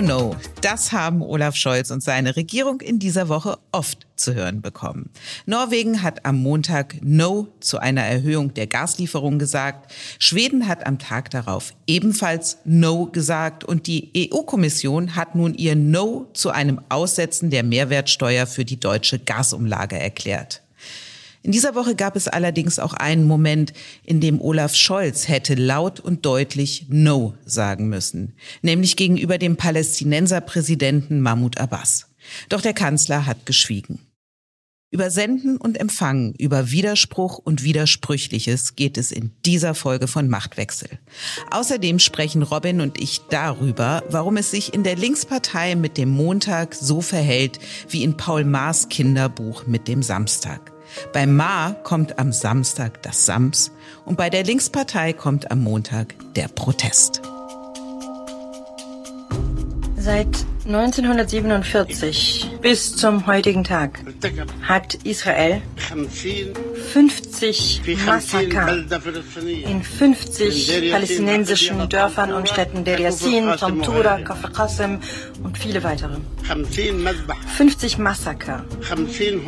No, no. Das haben Olaf Scholz und seine Regierung in dieser Woche oft zu hören bekommen. Norwegen hat am Montag No zu einer Erhöhung der Gaslieferung gesagt. Schweden hat am Tag darauf ebenfalls No gesagt und die EU-Kommission hat nun ihr No zu einem Aussetzen der Mehrwertsteuer für die deutsche Gasumlage erklärt. In dieser Woche gab es allerdings auch einen Moment, in dem Olaf Scholz hätte laut und deutlich No sagen müssen, nämlich gegenüber dem Palästinenserpräsidenten Mahmoud Abbas. Doch der Kanzler hat geschwiegen. Über Senden und Empfangen, über Widerspruch und Widersprüchliches geht es in dieser Folge von Machtwechsel. Außerdem sprechen Robin und ich darüber, warum es sich in der Linkspartei mit dem Montag so verhält wie in Paul Maas Kinderbuch mit dem Samstag. Bei Ma kommt am Samstag das Sams und bei der Linkspartei kommt am Montag der Protest. Seit 1947 bis zum heutigen Tag hat Israel 50 Massaker in 50 palästinensischen Dörfern und Städten Der Yassin, Tamtura, Kafr Qasem und viele weitere. 50 Massaker, 50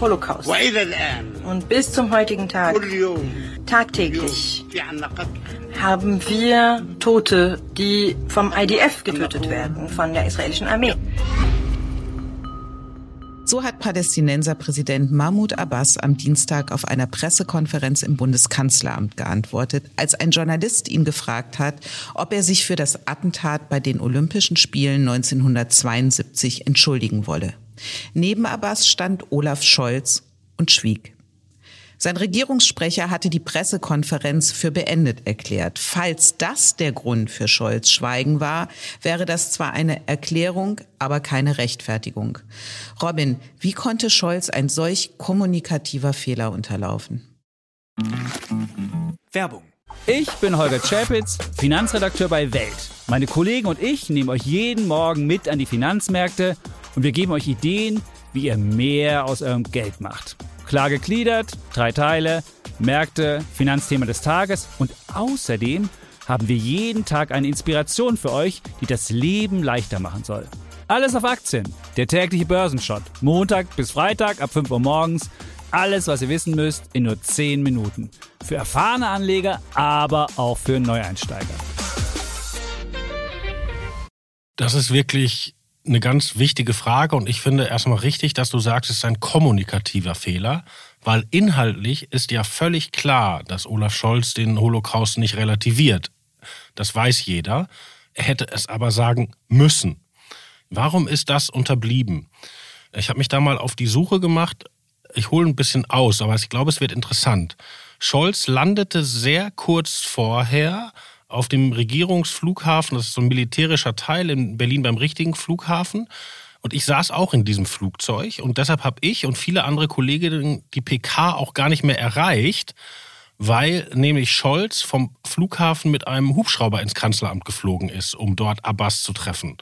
Holocaust. Und bis zum heutigen Tag, tagtäglich, haben wir Tote, die vom IDF getötet werden, von der israelischen Armee. So hat Palästinenserpräsident Mahmoud Abbas am Dienstag auf einer Pressekonferenz im Bundeskanzleramt geantwortet, als ein Journalist ihn gefragt hat, ob er sich für das Attentat bei den Olympischen Spielen 1972 entschuldigen wolle. Neben Abbas stand Olaf Scholz und schwieg. Sein Regierungssprecher hatte die Pressekonferenz für beendet erklärt. Falls das der Grund für Scholz Schweigen war, wäre das zwar eine Erklärung, aber keine Rechtfertigung. Robin, wie konnte Scholz ein solch kommunikativer Fehler unterlaufen? Werbung. Ich bin Holger Czapitz, Finanzredakteur bei Welt. Meine Kollegen und ich nehmen euch jeden Morgen mit an die Finanzmärkte und wir geben euch Ideen, wie ihr mehr aus eurem Geld macht. Klar gegliedert, drei Teile, Märkte, Finanzthema des Tages und außerdem haben wir jeden Tag eine Inspiration für euch, die das Leben leichter machen soll. Alles auf Aktien, der tägliche Börsenshot, Montag bis Freitag ab 5 Uhr morgens. Alles, was ihr wissen müsst, in nur 10 Minuten. Für erfahrene Anleger, aber auch für Neueinsteiger. Das ist wirklich eine ganz wichtige Frage und ich finde erstmal richtig, dass du sagst, es ist ein kommunikativer Fehler, weil inhaltlich ist ja völlig klar, dass Olaf Scholz den Holocaust nicht relativiert. Das weiß jeder. Er hätte es aber sagen müssen. Warum ist das unterblieben? Ich habe mich da mal auf die Suche gemacht. Ich hole ein bisschen aus, aber ich glaube, es wird interessant. Scholz landete sehr kurz vorher auf dem Regierungsflughafen, das ist so ein militärischer Teil in Berlin beim richtigen Flughafen. Und ich saß auch in diesem Flugzeug und deshalb habe ich und viele andere Kolleginnen die PK auch gar nicht mehr erreicht, weil nämlich Scholz vom Flughafen mit einem Hubschrauber ins Kanzleramt geflogen ist, um dort Abbas zu treffen.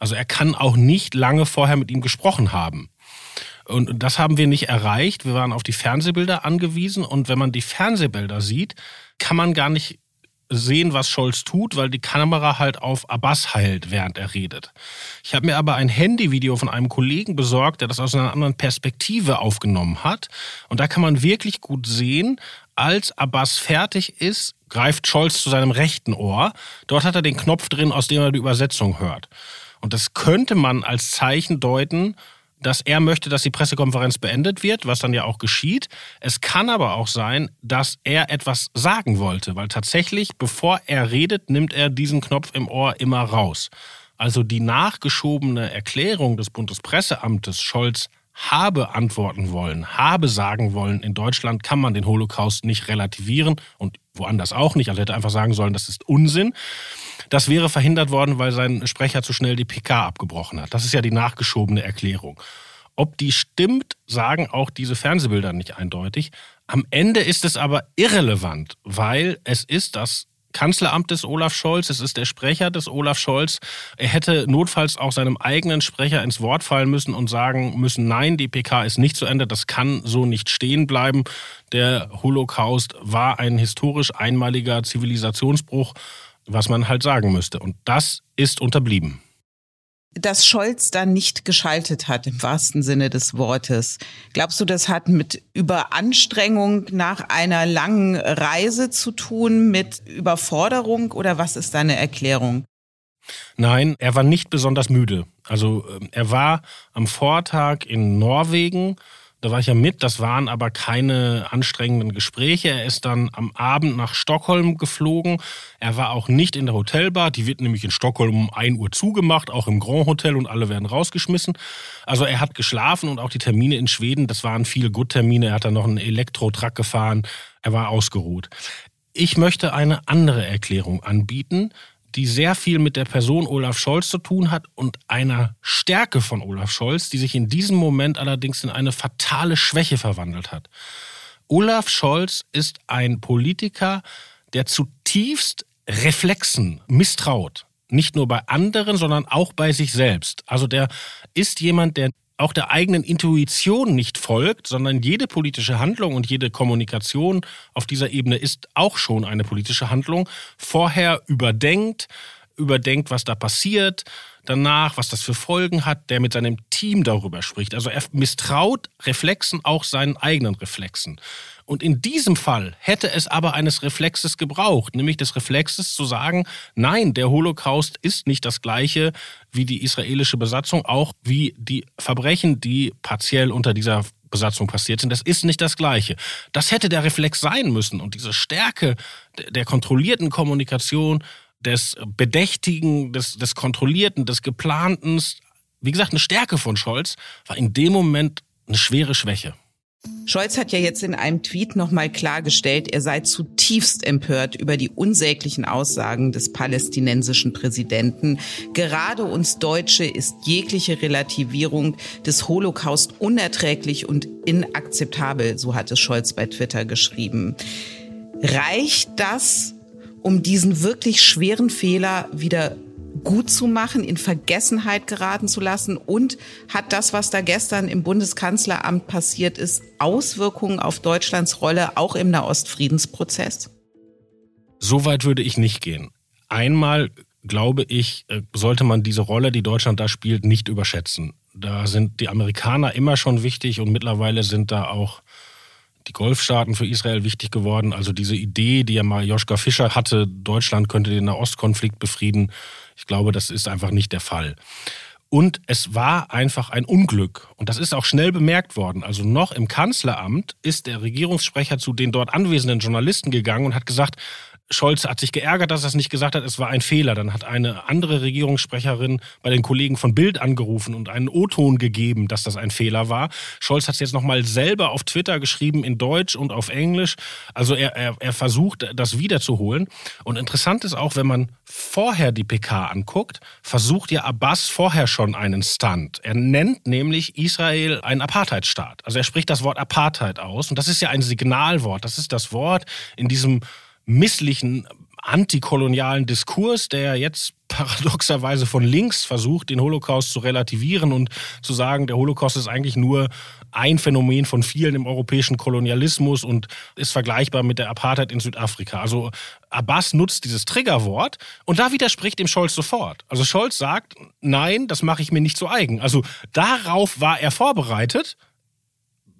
Also er kann auch nicht lange vorher mit ihm gesprochen haben. Und das haben wir nicht erreicht. Wir waren auf die Fernsehbilder angewiesen und wenn man die Fernsehbilder sieht, kann man gar nicht sehen, was Scholz tut, weil die Kamera halt auf Abbas heilt, während er redet. Ich habe mir aber ein Handyvideo von einem Kollegen besorgt, der das aus einer anderen Perspektive aufgenommen hat. Und da kann man wirklich gut sehen, als Abbas fertig ist, greift Scholz zu seinem rechten Ohr. Dort hat er den Knopf drin, aus dem er die Übersetzung hört. Und das könnte man als Zeichen deuten, dass er möchte, dass die Pressekonferenz beendet wird, was dann ja auch geschieht. Es kann aber auch sein, dass er etwas sagen wollte, weil tatsächlich, bevor er redet, nimmt er diesen Knopf im Ohr immer raus. Also die nachgeschobene Erklärung des Bundespresseamtes Scholz habe antworten wollen, habe sagen wollen, in Deutschland kann man den Holocaust nicht relativieren und woanders auch nicht. Also hätte einfach sagen sollen, das ist Unsinn. Das wäre verhindert worden, weil sein Sprecher zu schnell die PK abgebrochen hat. Das ist ja die nachgeschobene Erklärung. Ob die stimmt, sagen auch diese Fernsehbilder nicht eindeutig. Am Ende ist es aber irrelevant, weil es ist das Kanzleramt des Olaf Scholz, es ist der Sprecher des Olaf Scholz. Er hätte notfalls auch seinem eigenen Sprecher ins Wort fallen müssen und sagen müssen, nein, die PK ist nicht zu Ende, das kann so nicht stehen bleiben. Der Holocaust war ein historisch einmaliger Zivilisationsbruch, was man halt sagen müsste. Und das ist unterblieben dass Scholz da nicht geschaltet hat im wahrsten Sinne des Wortes. Glaubst du, das hat mit Überanstrengung nach einer langen Reise zu tun, mit Überforderung oder was ist deine Erklärung? Nein, er war nicht besonders müde. Also ähm, er war am Vortag in Norwegen da war ich ja mit, das waren aber keine anstrengenden Gespräche. Er ist dann am Abend nach Stockholm geflogen. Er war auch nicht in der Hotelbar, die wird nämlich in Stockholm um 1 Uhr zugemacht, auch im Grand Hotel und alle werden rausgeschmissen. Also er hat geschlafen und auch die Termine in Schweden, das waren viele Good-Termine. Er hat dann noch einen Elektro-Truck gefahren. Er war ausgeruht. Ich möchte eine andere Erklärung anbieten, die sehr viel mit der Person Olaf Scholz zu tun hat und einer Stärke von Olaf Scholz, die sich in diesem Moment allerdings in eine fatale Schwäche verwandelt hat. Olaf Scholz ist ein Politiker, der zutiefst Reflexen misstraut. Nicht nur bei anderen, sondern auch bei sich selbst. Also der ist jemand, der auch der eigenen Intuition nicht folgt, sondern jede politische Handlung und jede Kommunikation auf dieser Ebene ist auch schon eine politische Handlung, vorher überdenkt, überdenkt, was da passiert, danach, was das für Folgen hat, der mit seinem Team darüber spricht. Also er misstraut Reflexen auch seinen eigenen Reflexen. Und in diesem Fall hätte es aber eines Reflexes gebraucht, nämlich des Reflexes zu sagen, nein, der Holocaust ist nicht das gleiche wie die israelische Besatzung, auch wie die Verbrechen, die partiell unter dieser Besatzung passiert sind. Das ist nicht das Gleiche. Das hätte der Reflex sein müssen. Und diese Stärke der kontrollierten Kommunikation, des Bedächtigen, des, des Kontrollierten, des Geplanten, wie gesagt, eine Stärke von Scholz, war in dem Moment eine schwere Schwäche. Scholz hat ja jetzt in einem Tweet nochmal klargestellt, er sei zutiefst empört über die unsäglichen Aussagen des palästinensischen Präsidenten. Gerade uns Deutsche ist jegliche Relativierung des Holocaust unerträglich und inakzeptabel, so hat es Scholz bei Twitter geschrieben. Reicht das, um diesen wirklich schweren Fehler wieder gut zu machen, in Vergessenheit geraten zu lassen? Und hat das, was da gestern im Bundeskanzleramt passiert ist, Auswirkungen auf Deutschlands Rolle auch im Nahostfriedensprozess? So weit würde ich nicht gehen. Einmal glaube ich, äh, sollte man diese Rolle, die Deutschland da spielt, nicht überschätzen. Da sind die Amerikaner immer schon wichtig und mittlerweile sind da auch die Golfstaaten für Israel wichtig geworden. Also diese Idee, die ja mal Joschka Fischer hatte, Deutschland könnte den Nahostkonflikt befrieden, ich glaube, das ist einfach nicht der Fall. Und es war einfach ein Unglück. Und das ist auch schnell bemerkt worden. Also noch im Kanzleramt ist der Regierungssprecher zu den dort anwesenden Journalisten gegangen und hat gesagt, Scholz hat sich geärgert, dass er es nicht gesagt hat, es war ein Fehler. Dann hat eine andere Regierungssprecherin bei den Kollegen von Bild angerufen und einen O-Ton gegeben, dass das ein Fehler war. Scholz hat es jetzt nochmal selber auf Twitter geschrieben, in Deutsch und auf Englisch. Also er, er, er versucht, das wiederzuholen. Und interessant ist auch, wenn man vorher die PK anguckt, versucht ja Abbas vorher schon einen Stunt. Er nennt nämlich Israel einen Apartheidstaat. Also er spricht das Wort Apartheid aus. Und das ist ja ein Signalwort. Das ist das Wort in diesem misslichen antikolonialen Diskurs, der jetzt paradoxerweise von links versucht, den Holocaust zu relativieren und zu sagen, der Holocaust ist eigentlich nur ein Phänomen von vielen im europäischen Kolonialismus und ist vergleichbar mit der Apartheid in Südafrika. Also Abbas nutzt dieses Triggerwort und da widerspricht dem Scholz sofort. Also Scholz sagt, nein, das mache ich mir nicht zu eigen. Also darauf war er vorbereitet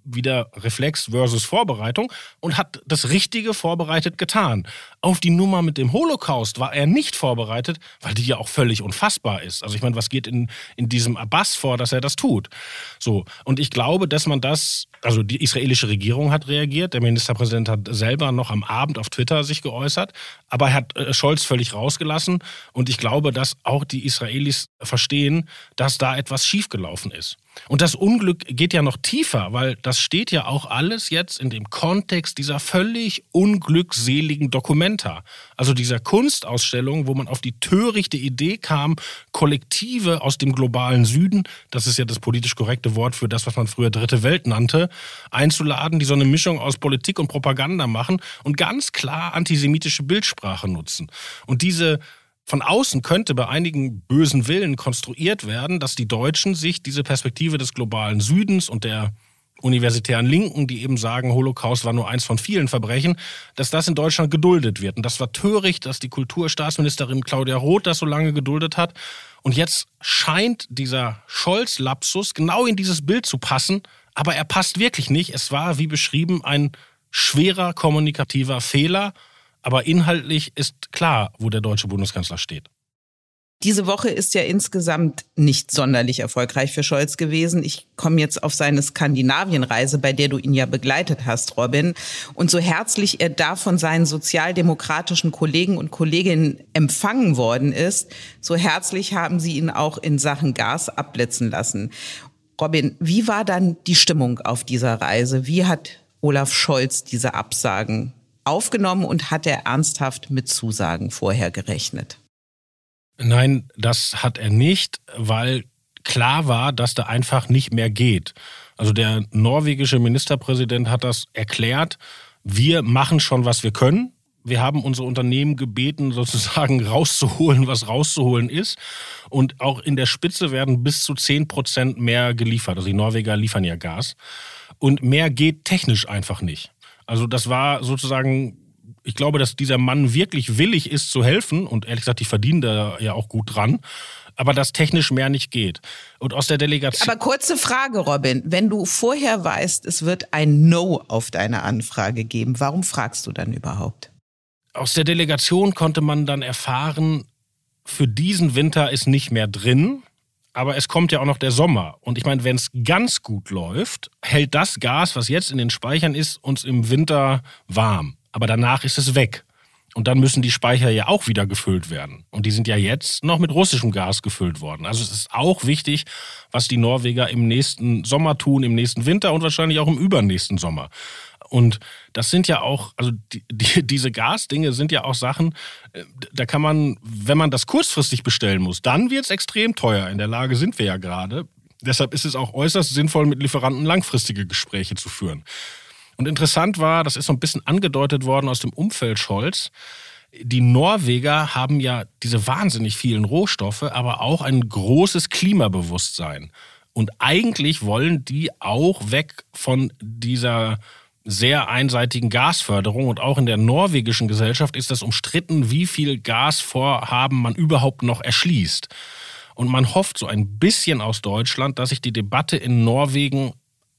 wieder Reflex versus Vorbereitung und hat das Richtige vorbereitet getan. Auf die Nummer mit dem Holocaust war er nicht vorbereitet, weil die ja auch völlig unfassbar ist. Also ich meine, was geht in, in diesem Abbas vor, dass er das tut? So. Und ich glaube, dass man das, also die israelische Regierung hat reagiert, der Ministerpräsident hat selber noch am Abend auf Twitter sich geäußert, aber er hat äh, Scholz völlig rausgelassen und ich glaube, dass auch die Israelis verstehen, dass da etwas schiefgelaufen ist. Und das Unglück geht ja noch tiefer, weil das steht ja auch alles jetzt in dem Kontext dieser völlig unglückseligen Dokumenta. Also dieser Kunstausstellung, wo man auf die törichte Idee kam, Kollektive aus dem globalen Süden, das ist ja das politisch korrekte Wort für das, was man früher Dritte Welt nannte, einzuladen, die so eine Mischung aus Politik und Propaganda machen und ganz klar antisemitische Bildsprache nutzen. Und diese von außen könnte bei einigen bösen Willen konstruiert werden, dass die Deutschen sich diese Perspektive des globalen Südens und der universitären Linken, die eben sagen, Holocaust war nur eins von vielen Verbrechen, dass das in Deutschland geduldet wird. Und das war töricht, dass die Kulturstaatsministerin Claudia Roth das so lange geduldet hat. Und jetzt scheint dieser Scholz-Lapsus genau in dieses Bild zu passen, aber er passt wirklich nicht. Es war, wie beschrieben, ein schwerer kommunikativer Fehler aber inhaltlich ist klar, wo der deutsche Bundeskanzler steht. Diese Woche ist ja insgesamt nicht sonderlich erfolgreich für Scholz gewesen. Ich komme jetzt auf seine Skandinavienreise, bei der du ihn ja begleitet hast, Robin. Und so herzlich er da von seinen sozialdemokratischen Kollegen und Kolleginnen empfangen worden ist, so herzlich haben sie ihn auch in Sachen Gas abblitzen lassen. Robin, wie war dann die Stimmung auf dieser Reise? Wie hat Olaf Scholz diese Absagen aufgenommen und hat er ernsthaft mit Zusagen vorher gerechnet? Nein, das hat er nicht, weil klar war, dass da einfach nicht mehr geht. Also der norwegische Ministerpräsident hat das erklärt. Wir machen schon, was wir können. Wir haben unsere Unternehmen gebeten, sozusagen rauszuholen, was rauszuholen ist. Und auch in der Spitze werden bis zu 10 Prozent mehr geliefert. Also die Norweger liefern ja Gas. Und mehr geht technisch einfach nicht. Also das war sozusagen, ich glaube, dass dieser Mann wirklich willig ist zu helfen und ehrlich gesagt, die verdienen da ja auch gut dran. Aber dass technisch mehr nicht geht. Und aus der Delegation. Aber kurze Frage, Robin. Wenn du vorher weißt, es wird ein No auf deine Anfrage geben, warum fragst du dann überhaupt? Aus der Delegation konnte man dann erfahren, für diesen Winter ist nicht mehr drin. Aber es kommt ja auch noch der Sommer. Und ich meine, wenn es ganz gut läuft, hält das Gas, was jetzt in den Speichern ist, uns im Winter warm. Aber danach ist es weg. Und dann müssen die Speicher ja auch wieder gefüllt werden. Und die sind ja jetzt noch mit russischem Gas gefüllt worden. Also es ist auch wichtig, was die Norweger im nächsten Sommer tun, im nächsten Winter und wahrscheinlich auch im übernächsten Sommer. Und das sind ja auch, also die, die, diese Gasdinge sind ja auch Sachen, äh, da kann man, wenn man das kurzfristig bestellen muss, dann wird es extrem teuer. In der Lage sind wir ja gerade. Deshalb ist es auch äußerst sinnvoll, mit Lieferanten langfristige Gespräche zu führen. Und interessant war, das ist so ein bisschen angedeutet worden aus dem Umfeld Scholz, die Norweger haben ja diese wahnsinnig vielen Rohstoffe, aber auch ein großes Klimabewusstsein. Und eigentlich wollen die auch weg von dieser sehr einseitigen Gasförderung und auch in der norwegischen Gesellschaft ist das umstritten, wie viel Gasvorhaben man überhaupt noch erschließt. Und man hofft so ein bisschen aus Deutschland, dass sich die Debatte in Norwegen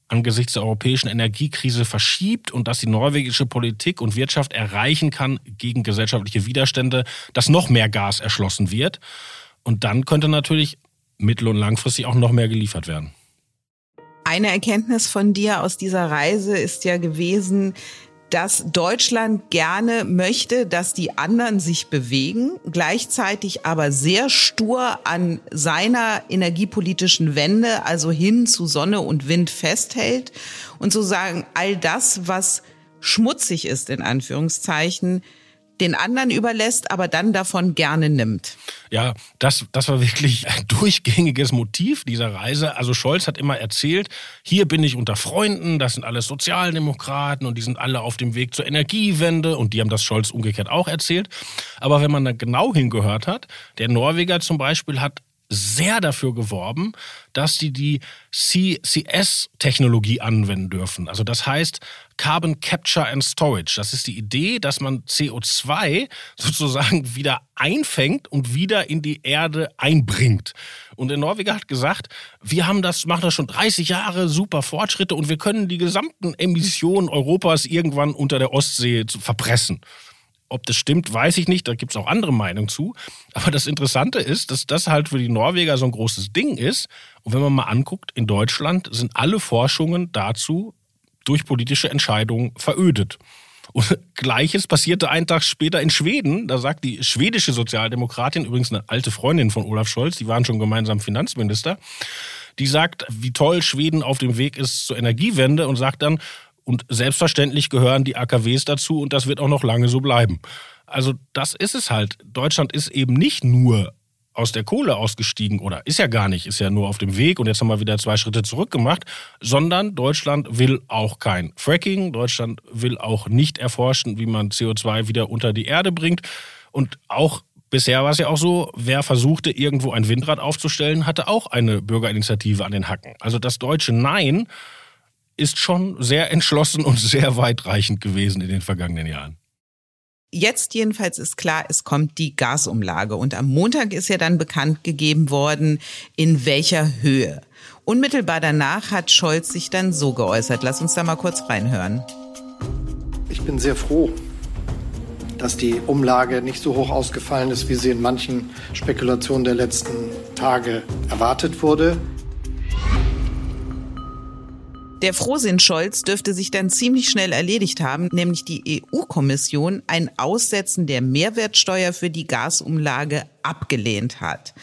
angesichts der europäischen Energiekrise verschiebt und dass die norwegische Politik und Wirtschaft erreichen kann gegen gesellschaftliche Widerstände, dass noch mehr Gas erschlossen wird. Und dann könnte natürlich mittel- und langfristig auch noch mehr geliefert werden. Eine Erkenntnis von dir aus dieser Reise ist ja gewesen, dass Deutschland gerne möchte, dass die anderen sich bewegen, gleichzeitig aber sehr stur an seiner energiepolitischen Wende, also hin zu Sonne und Wind festhält. Und so sagen, all das, was schmutzig ist, in Anführungszeichen, den anderen überlässt, aber dann davon gerne nimmt. Ja, das, das war wirklich ein durchgängiges Motiv dieser Reise. Also Scholz hat immer erzählt, hier bin ich unter Freunden, das sind alles Sozialdemokraten und die sind alle auf dem Weg zur Energiewende und die haben das Scholz umgekehrt auch erzählt. Aber wenn man da genau hingehört hat, der Norweger zum Beispiel hat sehr dafür geworben, dass die die CCS-Technologie anwenden dürfen. Also das heißt Carbon Capture and Storage. Das ist die Idee, dass man CO2 sozusagen wieder einfängt und wieder in die Erde einbringt. Und der Norweger hat gesagt, wir haben das, machen das schon 30 Jahre, super Fortschritte und wir können die gesamten Emissionen Europas irgendwann unter der Ostsee verpressen. Ob das stimmt, weiß ich nicht. Da gibt es auch andere Meinungen zu. Aber das Interessante ist, dass das halt für die Norweger so ein großes Ding ist. Und wenn man mal anguckt, in Deutschland sind alle Forschungen dazu durch politische Entscheidungen verödet. Und Gleiches passierte einen Tag später in Schweden. Da sagt die schwedische Sozialdemokratin, übrigens eine alte Freundin von Olaf Scholz, die waren schon gemeinsam Finanzminister, die sagt, wie toll Schweden auf dem Weg ist zur Energiewende und sagt dann, und selbstverständlich gehören die AKWs dazu und das wird auch noch lange so bleiben. Also das ist es halt. Deutschland ist eben nicht nur aus der Kohle ausgestiegen oder ist ja gar nicht, ist ja nur auf dem Weg und jetzt haben wir wieder zwei Schritte zurück gemacht, sondern Deutschland will auch kein Fracking, Deutschland will auch nicht erforschen, wie man CO2 wieder unter die Erde bringt und auch bisher war es ja auch so, wer versuchte irgendwo ein Windrad aufzustellen, hatte auch eine Bürgerinitiative an den Hacken. Also das deutsche Nein ist schon sehr entschlossen und sehr weitreichend gewesen in den vergangenen Jahren. Jetzt jedenfalls ist klar, es kommt die Gasumlage. Und am Montag ist ja dann bekannt gegeben worden, in welcher Höhe. Unmittelbar danach hat Scholz sich dann so geäußert. Lass uns da mal kurz reinhören. Ich bin sehr froh, dass die Umlage nicht so hoch ausgefallen ist, wie sie in manchen Spekulationen der letzten Tage erwartet wurde. Der Frohsinn Scholz dürfte sich dann ziemlich schnell erledigt haben, nämlich die EU-Kommission ein Aussetzen der Mehrwertsteuer für die Gasumlage abgelehnt hat.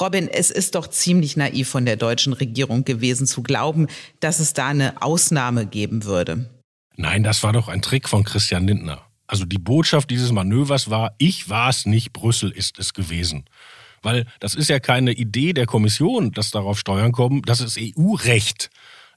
Robin, es ist doch ziemlich naiv von der deutschen Regierung gewesen zu glauben, dass es da eine Ausnahme geben würde. Nein, das war doch ein Trick von Christian Lindner. Also die Botschaft dieses Manövers war, ich war es nicht, Brüssel ist es gewesen. Weil das ist ja keine Idee der Kommission, dass darauf Steuern kommen, das ist EU-Recht.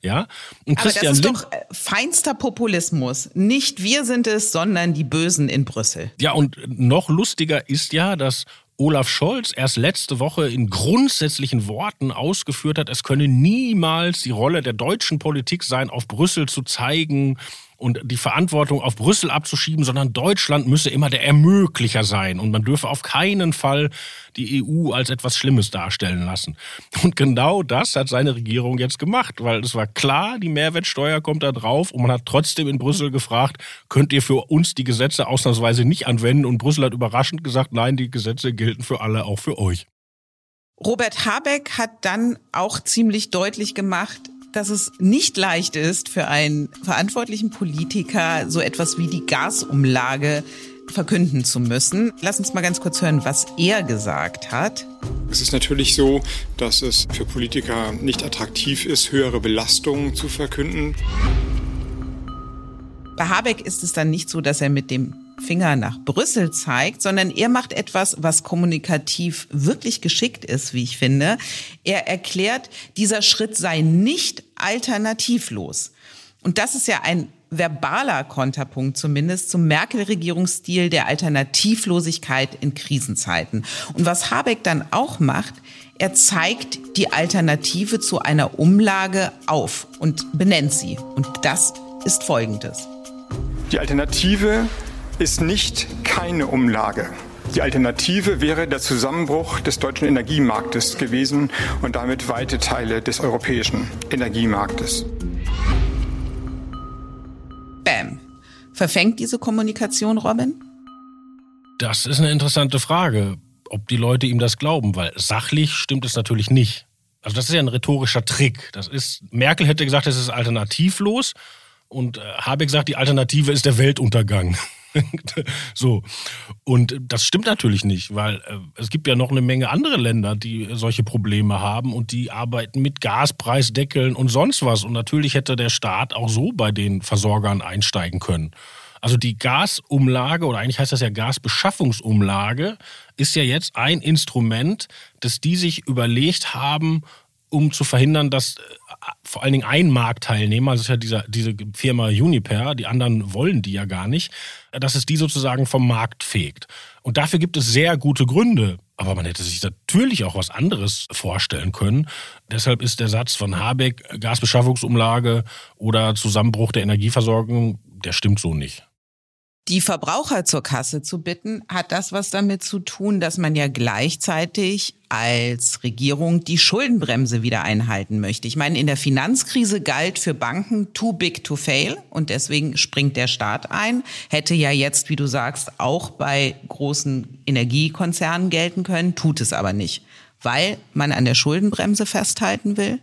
Ja? Und Aber das ist doch äh, feinster Populismus. Nicht wir sind es, sondern die Bösen in Brüssel. Ja, und noch lustiger ist ja, dass Olaf Scholz erst letzte Woche in grundsätzlichen Worten ausgeführt hat, es könne niemals die Rolle der deutschen Politik sein, auf Brüssel zu zeigen, und die Verantwortung auf Brüssel abzuschieben, sondern Deutschland müsse immer der Ermöglicher sein und man dürfe auf keinen Fall die EU als etwas Schlimmes darstellen lassen. Und genau das hat seine Regierung jetzt gemacht, weil es war klar, die Mehrwertsteuer kommt da drauf und man hat trotzdem in Brüssel gefragt, könnt ihr für uns die Gesetze ausnahmsweise nicht anwenden? Und Brüssel hat überraschend gesagt, nein, die Gesetze gelten für alle, auch für euch. Robert Habeck hat dann auch ziemlich deutlich gemacht, dass es nicht leicht ist für einen verantwortlichen Politiker, so etwas wie die Gasumlage verkünden zu müssen. Lass uns mal ganz kurz hören, was er gesagt hat. Es ist natürlich so, dass es für Politiker nicht attraktiv ist, höhere Belastungen zu verkünden. Bei Habeck ist es dann nicht so, dass er mit dem Finger nach Brüssel zeigt, sondern er macht etwas, was kommunikativ wirklich geschickt ist, wie ich finde. Er erklärt, dieser Schritt sei nicht alternativlos. Und das ist ja ein verbaler Konterpunkt zumindest zum Merkel-Regierungsstil der Alternativlosigkeit in Krisenzeiten. Und was Habeck dann auch macht, er zeigt die Alternative zu einer Umlage auf und benennt sie. Und das ist folgendes. Die Alternative ist nicht keine Umlage. Die Alternative wäre der Zusammenbruch des deutschen Energiemarktes gewesen und damit weite Teile des europäischen Energiemarktes. Bam. Verfängt diese Kommunikation, Robin? Das ist eine interessante Frage, ob die Leute ihm das glauben, weil sachlich stimmt es natürlich nicht. Also das ist ja ein rhetorischer Trick. Das ist Merkel hätte gesagt, es ist alternativlos und äh, Habeck sagt, die Alternative ist der Weltuntergang. so. Und das stimmt natürlich nicht, weil äh, es gibt ja noch eine Menge andere Länder, die solche Probleme haben und die arbeiten mit Gaspreisdeckeln und sonst was. Und natürlich hätte der Staat auch so bei den Versorgern einsteigen können. Also die Gasumlage oder eigentlich heißt das ja Gasbeschaffungsumlage ist ja jetzt ein Instrument, das die sich überlegt haben, um zu verhindern, dass äh, vor allen Dingen ein Marktteilnehmer, das ist ja dieser, diese Firma Uniper, die anderen wollen die ja gar nicht, dass es die sozusagen vom Markt fegt. Und dafür gibt es sehr gute Gründe. Aber man hätte sich natürlich auch was anderes vorstellen können. Deshalb ist der Satz von Habeck, Gasbeschaffungsumlage oder Zusammenbruch der Energieversorgung, der stimmt so nicht. Die Verbraucher zur Kasse zu bitten, hat das was damit zu tun, dass man ja gleichzeitig als Regierung die Schuldenbremse wieder einhalten möchte. Ich meine, in der Finanzkrise galt für Banken too big to fail und deswegen springt der Staat ein. Hätte ja jetzt, wie du sagst, auch bei großen Energiekonzernen gelten können, tut es aber nicht, weil man an der Schuldenbremse festhalten will.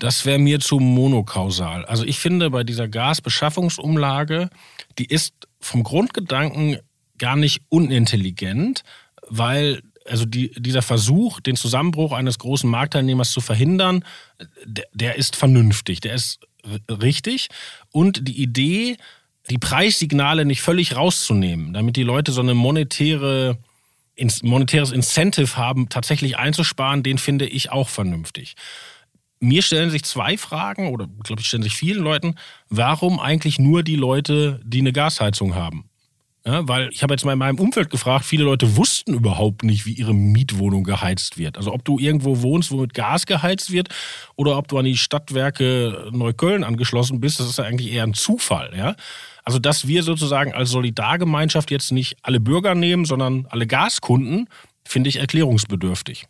Das wäre mir zu monokausal. Also ich finde, bei dieser Gasbeschaffungsumlage, die ist vom Grundgedanken gar nicht unintelligent, weil also die, dieser Versuch, den Zusammenbruch eines großen Marktteilnehmers zu verhindern, der, der ist vernünftig, der ist richtig. Und die Idee, die Preissignale nicht völlig rauszunehmen, damit die Leute so eine monetäre monetäres Incentive haben, tatsächlich einzusparen, den finde ich auch vernünftig. Mir stellen sich zwei Fragen, oder glaube ich, stellen sich vielen Leuten, warum eigentlich nur die Leute, die eine Gasheizung haben? Ja, weil ich habe jetzt mal in meinem Umfeld gefragt, viele Leute wussten überhaupt nicht, wie ihre Mietwohnung geheizt wird. Also ob du irgendwo wohnst, wo mit Gas geheizt wird oder ob du an die Stadtwerke Neukölln angeschlossen bist, das ist ja eigentlich eher ein Zufall. Ja? Also dass wir sozusagen als Solidargemeinschaft jetzt nicht alle Bürger nehmen, sondern alle Gaskunden, finde ich erklärungsbedürftig.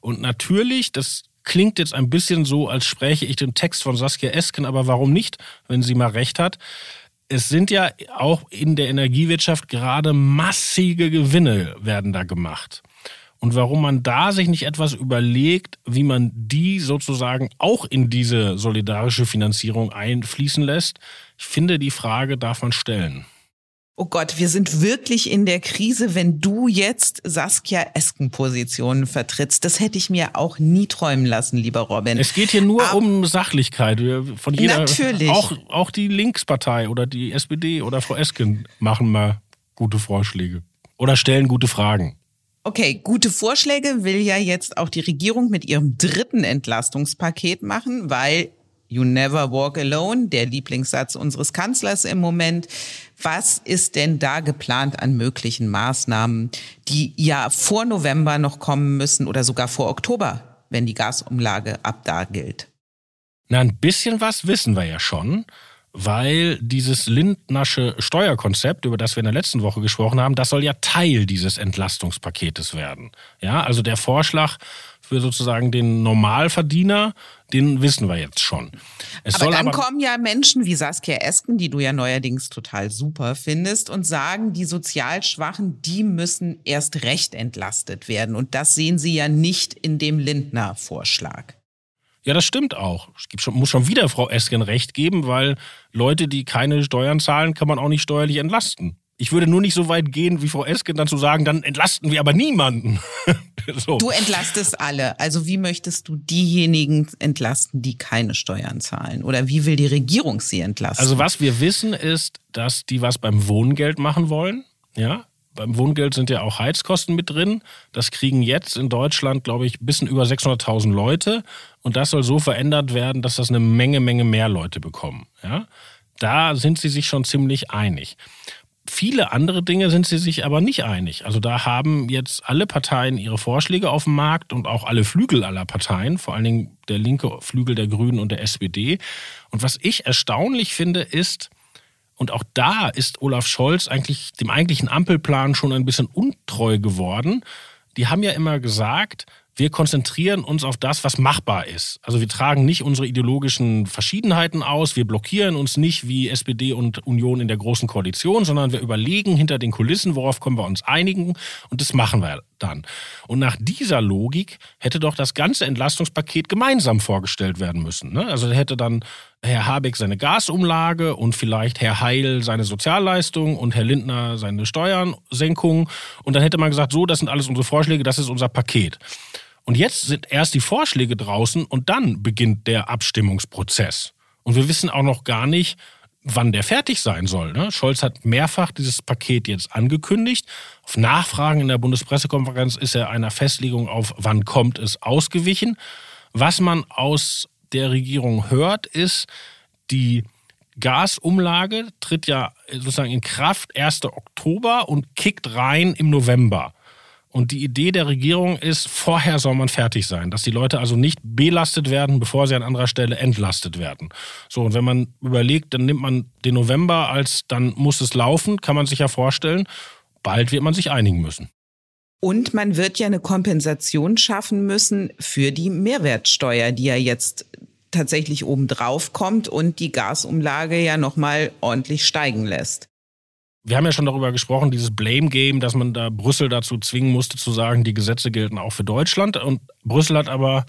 Und natürlich, das klingt jetzt ein bisschen so, als spräche ich den Text von Saskia Esken, aber warum nicht, wenn sie mal recht hat? Es sind ja auch in der Energiewirtschaft gerade massige Gewinne werden da gemacht. Und warum man da sich nicht etwas überlegt, wie man die sozusagen auch in diese solidarische Finanzierung einfließen lässt, ich finde, die Frage darf man stellen. Oh Gott, wir sind wirklich in der Krise, wenn du jetzt Saskia Esken Positionen vertrittst. Das hätte ich mir auch nie träumen lassen, lieber Robin. Es geht hier nur Aber um Sachlichkeit. Von jeder, natürlich. Auch, auch die Linkspartei oder die SPD oder Frau Esken machen mal gute Vorschläge oder stellen gute Fragen. Okay, gute Vorschläge will ja jetzt auch die Regierung mit ihrem dritten Entlastungspaket machen, weil You never walk alone, der Lieblingssatz unseres Kanzlers im Moment. Was ist denn da geplant an möglichen Maßnahmen, die ja vor November noch kommen müssen oder sogar vor Oktober, wenn die Gasumlage ab da gilt? Na, ein bisschen was wissen wir ja schon weil dieses Lindnersche Steuerkonzept, über das wir in der letzten Woche gesprochen haben, das soll ja Teil dieses Entlastungspaketes werden. Ja, also der Vorschlag für sozusagen den Normalverdiener, den wissen wir jetzt schon. Es aber dann aber kommen ja Menschen wie Saskia Esken, die du ja neuerdings total super findest, und sagen, die sozial Schwachen, die müssen erst recht entlastet werden. Und das sehen sie ja nicht in dem Lindner-Vorschlag. Ja, das stimmt auch. Es schon, muss schon wieder Frau Esken recht geben, weil Leute, die keine Steuern zahlen, kann man auch nicht steuerlich entlasten. Ich würde nur nicht so weit gehen, wie Frau Esken dann zu sagen, dann entlasten wir aber niemanden. so. Du entlastest alle. Also wie möchtest du diejenigen entlasten, die keine Steuern zahlen? Oder wie will die Regierung sie entlasten? Also was wir wissen ist, dass die was beim Wohngeld machen wollen. Ja, beim Wohngeld sind ja auch Heizkosten mit drin. Das kriegen jetzt in Deutschland, glaube ich, ein bisschen über 600.000 Leute. Und das soll so verändert werden, dass das eine Menge, Menge mehr Leute bekommen. Ja? Da sind sie sich schon ziemlich einig. Viele andere Dinge sind sie sich aber nicht einig. Also da haben jetzt alle Parteien ihre Vorschläge auf dem Markt und auch alle Flügel aller Parteien, vor allen Dingen der linke Flügel der Grünen und der SPD. Und was ich erstaunlich finde, ist, und auch da ist Olaf Scholz eigentlich dem eigentlichen Ampelplan schon ein bisschen untreu geworden. Die haben ja immer gesagt, wir konzentrieren uns auf das, was machbar ist. Also wir tragen nicht unsere ideologischen Verschiedenheiten aus, wir blockieren uns nicht wie SPD und Union in der großen Koalition, sondern wir überlegen hinter den Kulissen, worauf können wir uns einigen und das machen wir dann. Und nach dieser Logik hätte doch das ganze Entlastungspaket gemeinsam vorgestellt werden müssen. Ne? Also hätte dann Herr Habeck seine Gasumlage und vielleicht Herr Heil seine Sozialleistung und Herr Lindner seine Steuersenkung. Und dann hätte man gesagt, so, das sind alles unsere Vorschläge, das ist unser Paket. Und jetzt sind erst die Vorschläge draußen und dann beginnt der Abstimmungsprozess. Und wir wissen auch noch gar nicht, wann der fertig sein soll. Ne? Scholz hat mehrfach dieses Paket jetzt angekündigt. Auf Nachfragen in der Bundespressekonferenz ist er einer Festlegung auf, wann kommt es, ausgewichen. Was man aus der Regierung hört, ist, die Gasumlage tritt ja sozusagen in Kraft 1. Oktober und kickt rein im November. Und die Idee der Regierung ist, vorher soll man fertig sein, dass die Leute also nicht belastet werden, bevor sie an anderer Stelle entlastet werden. So, und wenn man überlegt, dann nimmt man den November als, dann muss es laufen, kann man sich ja vorstellen, bald wird man sich einigen müssen. Und man wird ja eine Kompensation schaffen müssen für die Mehrwertsteuer, die ja jetzt tatsächlich obendrauf kommt und die Gasumlage ja nochmal ordentlich steigen lässt wir haben ja schon darüber gesprochen, dieses Blame Game, dass man da Brüssel dazu zwingen musste zu sagen, die Gesetze gelten auch für Deutschland. Und Brüssel hat aber,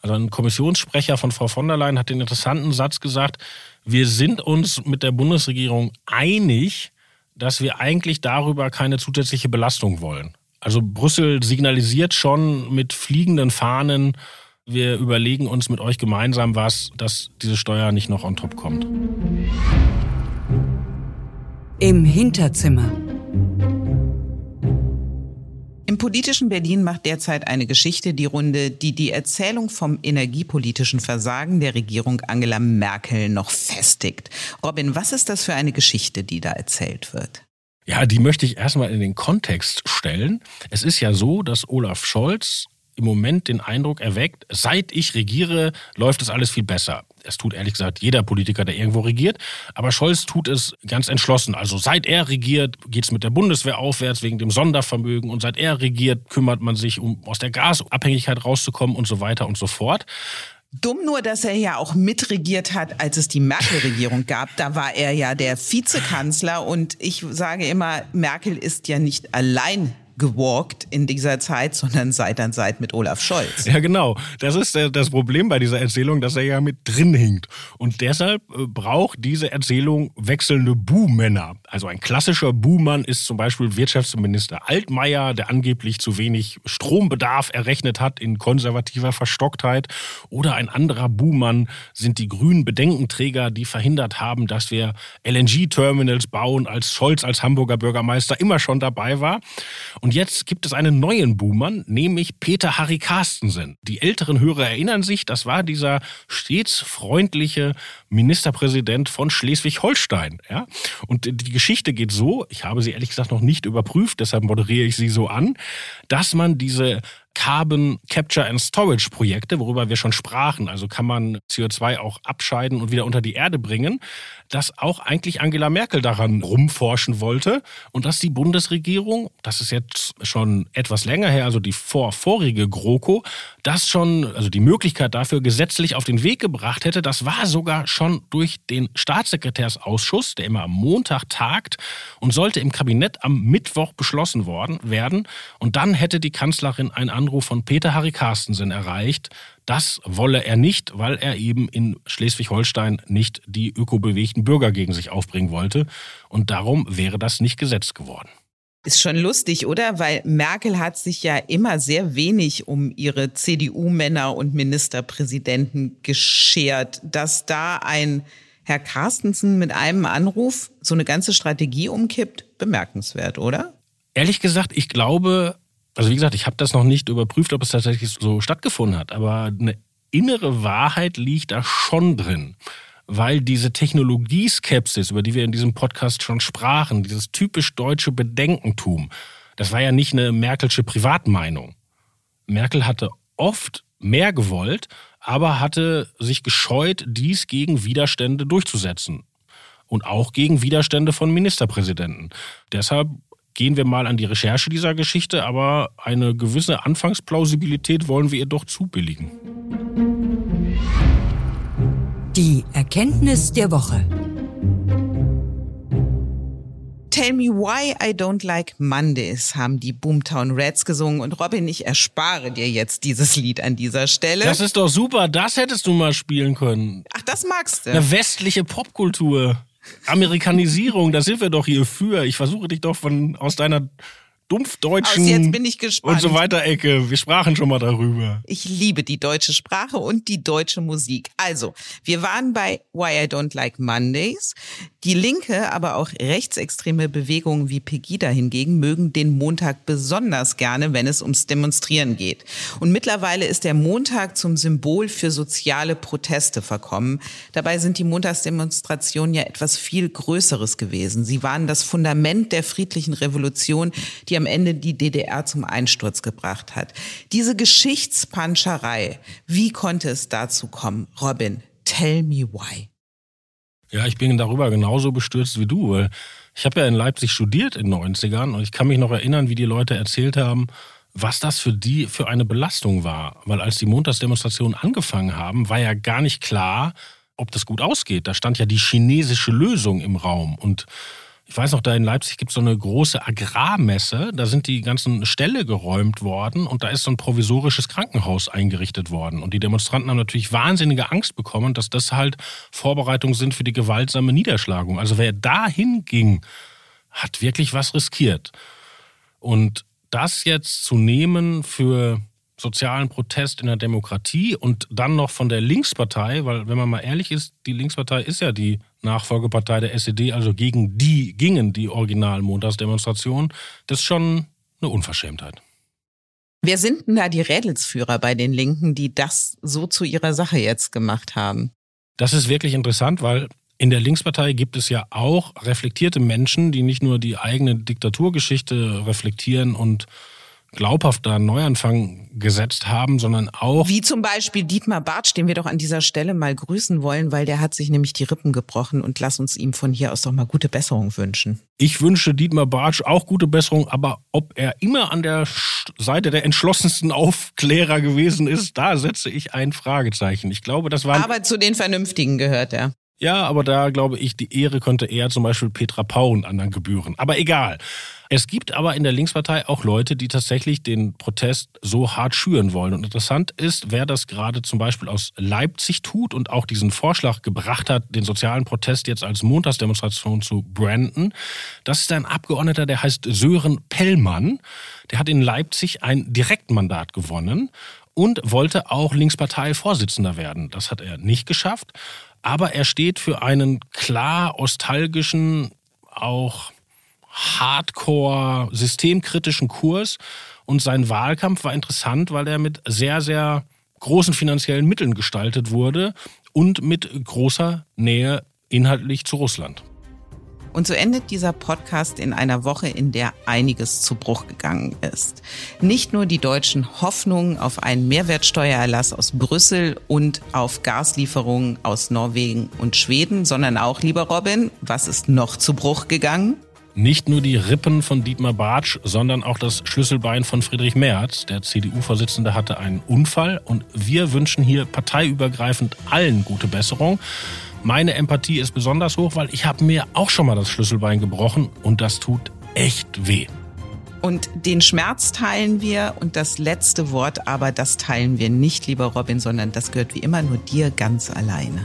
also ein Kommissionssprecher von Frau von der Leyen hat den interessanten Satz gesagt, wir sind uns mit der Bundesregierung einig, dass wir eigentlich darüber keine zusätzliche Belastung wollen. Also Brüssel signalisiert schon mit fliegenden Fahnen, wir überlegen uns mit euch gemeinsam was, dass diese Steuer nicht noch on top kommt. Im Hinterzimmer. Im politischen Berlin macht derzeit eine Geschichte die Runde, die die Erzählung vom energiepolitischen Versagen der Regierung Angela Merkel noch festigt. Robin, was ist das für eine Geschichte, die da erzählt wird? Ja, die möchte ich erstmal in den Kontext stellen. Es ist ja so, dass Olaf Scholz im Moment den Eindruck erweckt, seit ich regiere, läuft es alles viel besser. Es tut ehrlich gesagt jeder Politiker, der irgendwo regiert. Aber Scholz tut es ganz entschlossen. Also seit er regiert, geht es mit der Bundeswehr aufwärts wegen dem Sondervermögen. Und seit er regiert, kümmert man sich, um aus der Gasabhängigkeit rauszukommen und so weiter und so fort. Dumm nur, dass er ja auch mitregiert hat, als es die Merkel-Regierung gab. Da war er ja der Vizekanzler und ich sage immer, Merkel ist ja nicht allein gewalkt in dieser Zeit, sondern Seit an Seit mit Olaf Scholz. Ja, genau. Das ist das Problem bei dieser Erzählung, dass er ja mit drin hinkt. Und deshalb äh, braucht diese Erzählung wechselnde Buhmänner. Also ein klassischer Buhmann ist zum Beispiel Wirtschaftsminister Altmaier, der angeblich zu wenig Strombedarf errechnet hat in konservativer Verstocktheit. Oder ein anderer Buhmann sind die grünen Bedenkenträger, die verhindert haben, dass wir LNG-Terminals bauen, als Scholz als Hamburger Bürgermeister immer schon dabei war. Und und jetzt gibt es einen neuen Buhmann, nämlich Peter Harry Carstensen. Die älteren Hörer erinnern sich, das war dieser stets freundliche Ministerpräsident von Schleswig-Holstein. Ja? Und die Geschichte geht so, ich habe sie ehrlich gesagt noch nicht überprüft, deshalb moderiere ich sie so an, dass man diese Carbon Capture and Storage Projekte, worüber wir schon sprachen. Also kann man CO2 auch abscheiden und wieder unter die Erde bringen, dass auch eigentlich Angela Merkel daran rumforschen wollte und dass die Bundesregierung, das ist jetzt schon etwas länger her, also die vor, vorige GroKo, das schon, also die Möglichkeit dafür gesetzlich auf den Weg gebracht hätte. Das war sogar schon durch den Staatssekretärsausschuss, der immer am Montag tagt und sollte im Kabinett am Mittwoch beschlossen worden werden. Und dann hätte die Kanzlerin ein Anruf von Peter Harry Carstensen erreicht. Das wolle er nicht, weil er eben in Schleswig-Holstein nicht die ökobewegten Bürger gegen sich aufbringen wollte. Und darum wäre das nicht gesetzt geworden. Ist schon lustig, oder? Weil Merkel hat sich ja immer sehr wenig um ihre CDU-Männer und Ministerpräsidenten geschert. Dass da ein Herr Carstensen mit einem Anruf so eine ganze Strategie umkippt, bemerkenswert, oder? Ehrlich gesagt, ich glaube, also wie gesagt, ich habe das noch nicht überprüft, ob es tatsächlich so stattgefunden hat, aber eine innere Wahrheit liegt da schon drin. Weil diese Technologieskepsis, über die wir in diesem Podcast schon sprachen, dieses typisch deutsche Bedenkentum, das war ja nicht eine Merkelsche Privatmeinung. Merkel hatte oft mehr gewollt, aber hatte sich gescheut, dies gegen Widerstände durchzusetzen. Und auch gegen Widerstände von Ministerpräsidenten. Deshalb gehen wir mal an die Recherche dieser Geschichte, aber eine gewisse Anfangsplausibilität wollen wir ihr doch zubilligen. Die Erkenntnis der Woche. Tell Me Why I Don't Like Mondays haben die Boomtown Reds gesungen und Robin, ich erspare dir jetzt dieses Lied an dieser Stelle. Das ist doch super, das hättest du mal spielen können. Ach, das magst du. Eine westliche Popkultur. Amerikanisierung, da sind wir doch hier für. Ich versuche dich doch von aus deiner dumpfdeutschen Aus jetzt bin ich gespannt. und so weiter Ecke. Wir sprachen schon mal darüber. Ich liebe die deutsche Sprache und die deutsche Musik. Also, wir waren bei Why I Don't Like Mondays. Die linke, aber auch rechtsextreme Bewegungen wie Pegida hingegen mögen den Montag besonders gerne, wenn es ums Demonstrieren geht. Und mittlerweile ist der Montag zum Symbol für soziale Proteste verkommen. Dabei sind die Montagsdemonstrationen ja etwas viel Größeres gewesen. Sie waren das Fundament der friedlichen Revolution, die am Ende die DDR zum Einsturz gebracht hat. Diese Geschichtspanscherei, wie konnte es dazu kommen? Robin, tell me why. Ja, ich bin darüber genauso bestürzt wie du, weil ich habe ja in Leipzig studiert in den 90ern und ich kann mich noch erinnern, wie die Leute erzählt haben, was das für die für eine Belastung war. Weil als die Montagsdemonstrationen angefangen haben, war ja gar nicht klar, ob das gut ausgeht. Da stand ja die chinesische Lösung im Raum und ich weiß noch, da in Leipzig gibt es so eine große Agrarmesse. Da sind die ganzen Ställe geräumt worden und da ist so ein provisorisches Krankenhaus eingerichtet worden. Und die Demonstranten haben natürlich wahnsinnige Angst bekommen, dass das halt Vorbereitungen sind für die gewaltsame Niederschlagung. Also wer dahin ging, hat wirklich was riskiert. Und das jetzt zu nehmen für sozialen Protest in der Demokratie und dann noch von der Linkspartei, weil wenn man mal ehrlich ist, die Linkspartei ist ja die Nachfolgepartei der SED, also gegen die gingen die originalen Montagsdemonstrationen, das ist schon eine Unverschämtheit. Wer sind denn da die Rädelsführer bei den Linken, die das so zu ihrer Sache jetzt gemacht haben? Das ist wirklich interessant, weil in der Linkspartei gibt es ja auch reflektierte Menschen, die nicht nur die eigene Diktaturgeschichte reflektieren und glaubhaft da einen Neuanfang gesetzt haben, sondern auch. Wie zum Beispiel Dietmar Bartsch, den wir doch an dieser Stelle mal grüßen wollen, weil der hat sich nämlich die Rippen gebrochen und lass uns ihm von hier aus doch mal gute Besserung wünschen. Ich wünsche Dietmar Bartsch auch gute Besserung, aber ob er immer an der Seite der entschlossensten Aufklärer gewesen ist, da setze ich ein Fragezeichen. Ich glaube, das war. Aber zu den Vernünftigen gehört er. Ja, aber da glaube ich, die Ehre könnte eher zum Beispiel Petra Paun anderen gebühren. Aber egal. Es gibt aber in der Linkspartei auch Leute, die tatsächlich den Protest so hart schüren wollen. Und interessant ist, wer das gerade zum Beispiel aus Leipzig tut und auch diesen Vorschlag gebracht hat, den sozialen Protest jetzt als Montagsdemonstration zu branden. Das ist ein Abgeordneter, der heißt Sören Pellmann. Der hat in Leipzig ein Direktmandat gewonnen und wollte auch Linkspartei-Vorsitzender werden. Das hat er nicht geschafft. Aber er steht für einen klar ostalgischen, auch hardcore systemkritischen Kurs. Und sein Wahlkampf war interessant, weil er mit sehr, sehr großen finanziellen Mitteln gestaltet wurde und mit großer Nähe inhaltlich zu Russland. Und so endet dieser Podcast in einer Woche, in der einiges zu Bruch gegangen ist. Nicht nur die deutschen Hoffnungen auf einen Mehrwertsteuererlass aus Brüssel und auf Gaslieferungen aus Norwegen und Schweden, sondern auch, lieber Robin, was ist noch zu Bruch gegangen? Nicht nur die Rippen von Dietmar Bartsch, sondern auch das Schlüsselbein von Friedrich Merz. Der CDU-Vorsitzende hatte einen Unfall und wir wünschen hier parteiübergreifend allen gute Besserung. Meine Empathie ist besonders hoch, weil ich habe mir auch schon mal das Schlüsselbein gebrochen und das tut echt weh. Und den Schmerz teilen wir und das letzte Wort aber, das teilen wir nicht, lieber Robin, sondern das gehört wie immer nur dir ganz alleine.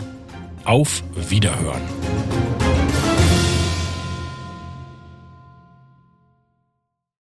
Auf Wiederhören.